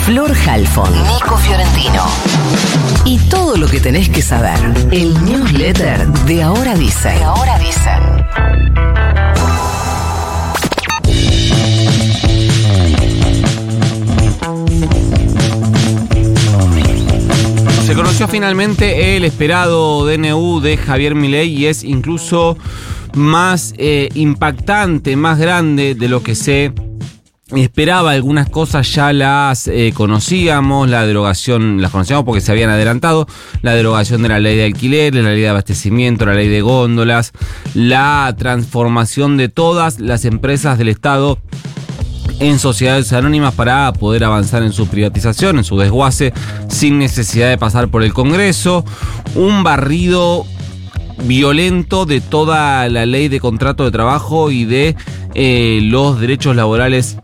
Flor Halfon, Nico Fiorentino. Y todo lo que tenés que saber. El newsletter de Ahora Dice. De Ahora Dicen. Se conoció finalmente el esperado DNU de Javier Milei y es incluso más eh, impactante, más grande de lo que se esperaba. Algunas cosas ya las eh, conocíamos, la derogación, las conocíamos porque se habían adelantado, la derogación de la ley de alquiler, la ley de abastecimiento, la ley de góndolas, la transformación de todas las empresas del Estado en sociedades anónimas para poder avanzar en su privatización, en su desguace, sin necesidad de pasar por el Congreso. Un barrido violento de toda la ley de contrato de trabajo y de eh, los derechos laborales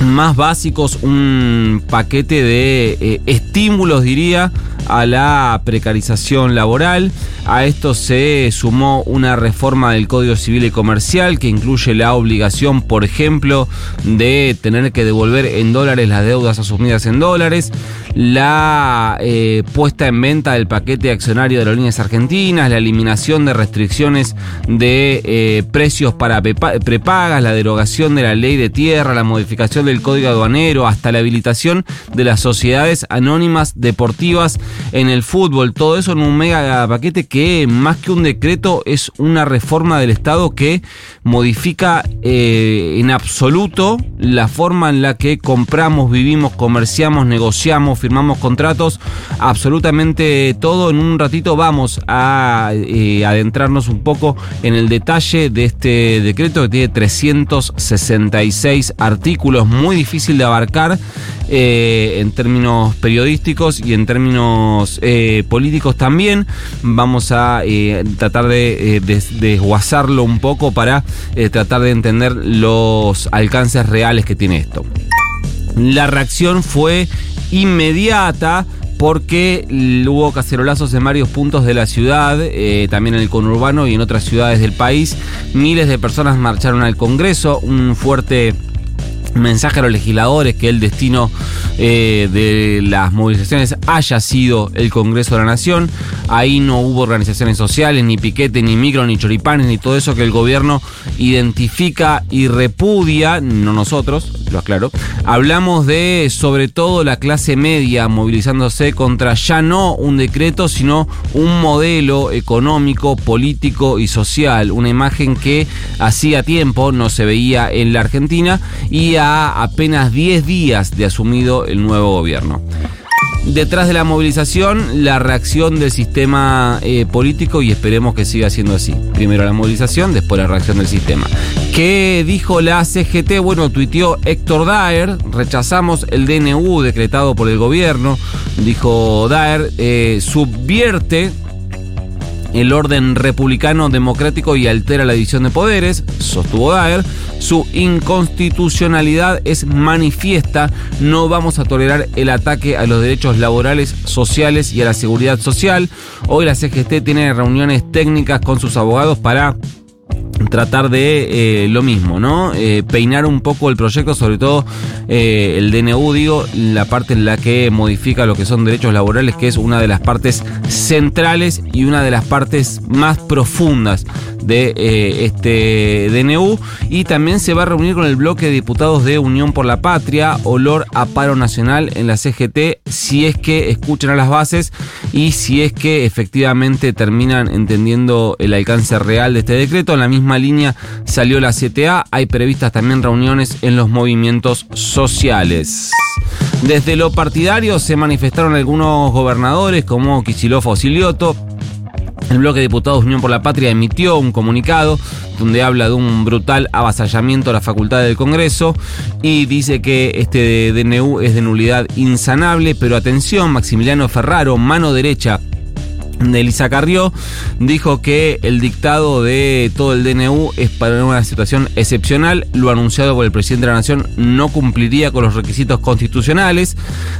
más básicos, un paquete de eh, estímulos, diría, a la precarización laboral. A esto se sumó una reforma del Código Civil y Comercial que incluye la obligación, por ejemplo, de tener que devolver en dólares las deudas asumidas en dólares, la eh, puesta en venta del paquete accionario de aerolíneas argentinas, la eliminación de restricciones de eh, precios para prepagas, la derogación de la ley de tierra, la modificación del Código Aduanero, hasta la habilitación de las sociedades anónimas deportivas en el fútbol. Todo eso en un mega paquete que más que un decreto es una reforma del Estado que modifica eh, en absoluto la forma en la que compramos, vivimos, comerciamos, negociamos, firmamos contratos, absolutamente todo. En un ratito vamos a eh, adentrarnos un poco en el detalle de este decreto que tiene 366 artículos, muy difícil de abarcar eh, en términos periodísticos y en términos eh, políticos también. Vamos a eh, tratar de desguazarlo un poco para tratar de entender los alcances reales que tiene esto. La reacción fue inmediata porque hubo cacerolazos en varios puntos de la ciudad, también en el conurbano y en otras ciudades del país. Miles de personas marcharon al Congreso, un fuerte mensaje a los legisladores que el destino eh, de las movilizaciones haya sido el Congreso de la Nación. Ahí no hubo organizaciones sociales, ni piquete, ni micro, ni choripanes, ni todo eso que el gobierno identifica y repudia, no nosotros, lo aclaro. Hablamos de sobre todo la clase media movilizándose contra ya no un decreto, sino un modelo económico, político y social. Una imagen que hacía tiempo no se veía en la Argentina y a apenas 10 días de asumido el nuevo gobierno. Detrás de la movilización, la reacción del sistema eh, político y esperemos que siga siendo así. Primero la movilización, después la reacción del sistema. ¿Qué dijo la CGT? Bueno, tuiteó Héctor Daer, rechazamos el DNU decretado por el gobierno. Dijo Daer, eh, subvierte el orden republicano democrático y altera la división de poderes, sostuvo Daer. Su inconstitucionalidad es manifiesta. No vamos a tolerar el ataque a los derechos laborales, sociales y a la seguridad social. Hoy la CGT tiene reuniones técnicas con sus abogados para tratar de eh, lo mismo, ¿no? Eh, peinar un poco el proyecto, sobre todo eh, el DNU, digo, la parte en la que modifica lo que son derechos laborales, que es una de las partes centrales y una de las partes más profundas de este DNU. Y también se va a reunir con el bloque de diputados de Unión por la Patria, olor a paro nacional en la CGT, si es que escuchan a las bases y si es que efectivamente terminan entendiendo el alcance real de este decreto. En la misma línea salió la CTA, hay previstas también reuniones en los movimientos sociales. Desde lo partidario se manifestaron algunos gobernadores como Kicillof o Silioto. El bloque de diputados Unión por la Patria emitió un comunicado donde habla de un brutal avasallamiento a la facultad del Congreso y dice que este DNU es de nulidad insanable, pero atención, Maximiliano Ferraro, mano derecha de Elisa Carrió, dijo que el dictado de todo el DNU es para una situación excepcional. Lo anunciado por el presidente de la Nación no cumpliría con los requisitos constitucionales.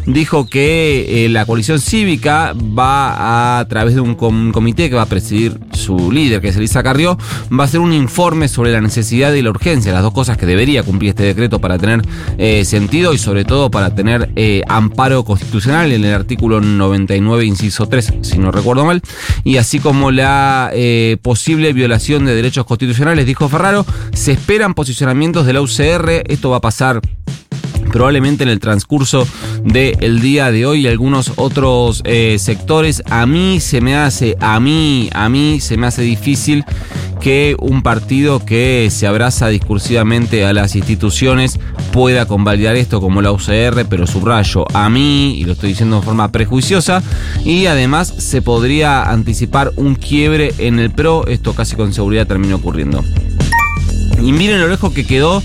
Dijo que eh, la coalición cívica va a, través de un, com- comité que va a presidir su líder, que es Elisa Carrió, va a hacer un informe sobre la necesidad y la urgencia, las dos cosas que debería cumplir este decreto para tener eh, sentido y sobre todo para tener eh, amparo constitucional en el artículo 99, inciso 3, si no recuerdo y así como la eh, posible violación de derechos constitucionales, dijo Ferraro, se esperan posicionamientos de la UCR, esto va a pasar probablemente en el transcurso del día de hoy y algunos otros eh, sectores. A mí se me hace, a mí, a mí se me hace difícil que un partido que se abraza discursivamente a las instituciones pueda convalidar esto como la UCR, pero subrayo a mí, y lo estoy diciendo de forma prejuiciosa, y además se podría anticipar un quiebre en el PRO, esto casi con seguridad termina ocurriendo. Y miren lo lejos que quedó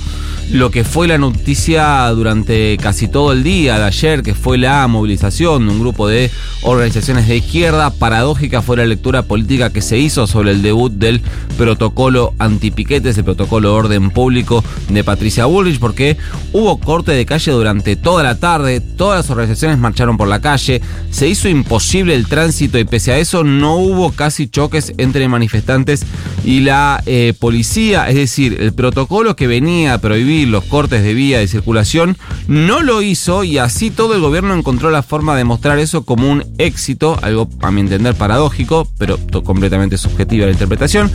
lo que fue la noticia durante casi todo el día de ayer, que fue la movilización de un grupo de organizaciones de izquierda. Paradójica fue la lectura política que se hizo sobre el debut del protocolo antipiquetes, el protocolo de orden público de Patricia Bullrich, porque hubo corte de calle durante toda la tarde, todas las organizaciones marcharon por la calle, se hizo imposible el tránsito y pese a eso no hubo casi choques entre manifestantes y la eh, policía, es decir, el protocolo que venía a prohibir los cortes de vía de circulación no lo hizo y así todo el gobierno encontró la forma de mostrar eso como un éxito, algo a mi entender paradójico, pero completamente subjetiva la interpretación.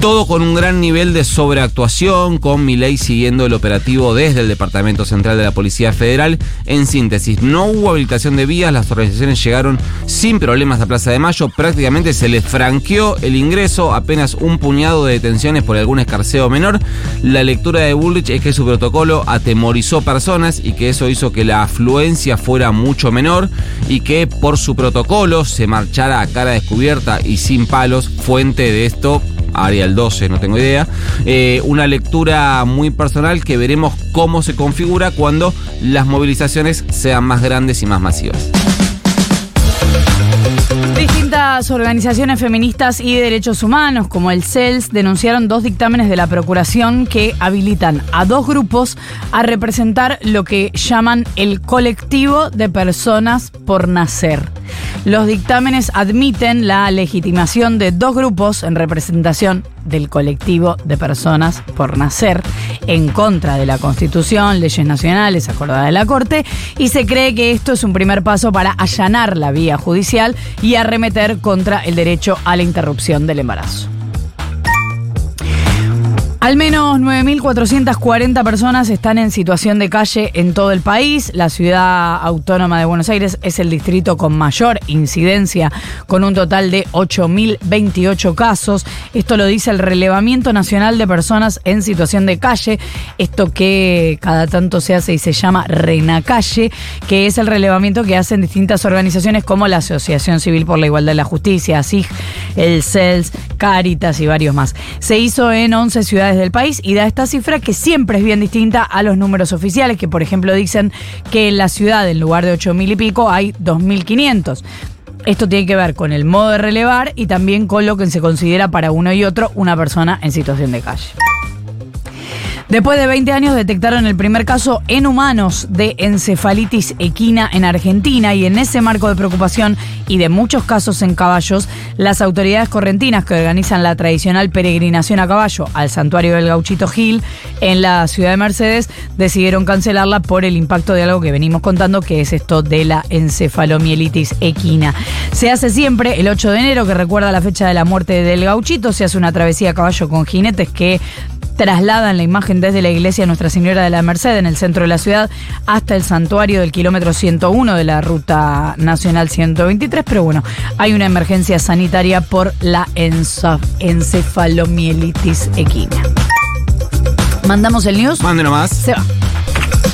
Todo con un gran nivel de sobreactuación, con Milei siguiendo el operativo desde el Departamento Central de la Policía Federal. En síntesis, no hubo habilitación de vías, las organizaciones llegaron sin problemas a Plaza de Mayo, prácticamente se les franqueó el ingreso, apenas un puñado de detenciones por algún escarceo menor. La lectura de Bullrich es que su protocolo atemorizó personas y que eso hizo que la afluencia fuera mucho menor y que por su protocolo se marchara a cara descubierta y sin palos, fuente de esto Arial 12, no tengo idea. Eh, una lectura muy personal que veremos cómo se configura cuando las movilizaciones sean más grandes y más masivas. Distintas organizaciones feministas y de derechos humanos, como el CELS, denunciaron dos dictámenes de la Procuración que habilitan a dos grupos a representar lo que llaman el colectivo de personas por nacer. Los dictámenes admiten la legitimación de dos grupos en representación del colectivo de personas por nacer en contra de la Constitución, leyes nacionales acordadas de la Corte y se cree que esto es un primer paso para allanar la vía judicial y arremeter contra el derecho a la interrupción del embarazo. Al menos 9.440 personas están en situación de calle en todo el país. La ciudad autónoma de Buenos Aires es el distrito con mayor incidencia, con un total de 8.028 casos. Esto lo dice el Relevamiento Nacional de Personas en Situación de Calle. Esto que cada tanto se hace y se llama Renacalle, que es el relevamiento que hacen distintas organizaciones como la Asociación Civil por la Igualdad y la Justicia, ASIG, el CELS, Caritas y varios más. Se hizo en 11 ciudades del país y da esta cifra que siempre es bien distinta a los números oficiales, que por ejemplo dicen que en la ciudad, en lugar de 8.000 y pico, hay 2.500. Esto tiene que ver con el modo de relevar y también con lo que se considera para uno y otro una persona en situación de calle. Después de 20 años detectaron el primer caso en humanos de encefalitis equina en Argentina y en ese marco de preocupación y de muchos casos en caballos, las autoridades correntinas que organizan la tradicional peregrinación a caballo al santuario del Gauchito Gil en la ciudad de Mercedes decidieron cancelarla por el impacto de algo que venimos contando que es esto de la encefalomielitis equina. Se hace siempre el 8 de enero que recuerda la fecha de la muerte del Gauchito, se hace una travesía a caballo con jinetes que trasladan la imagen desde la iglesia Nuestra Señora de la Merced en el centro de la ciudad hasta el santuario del kilómetro 101 de la ruta nacional 123, pero bueno, hay una emergencia sanitaria por la encefalomielitis equina. ¿Mandamos el news? Mande nomás. Se va.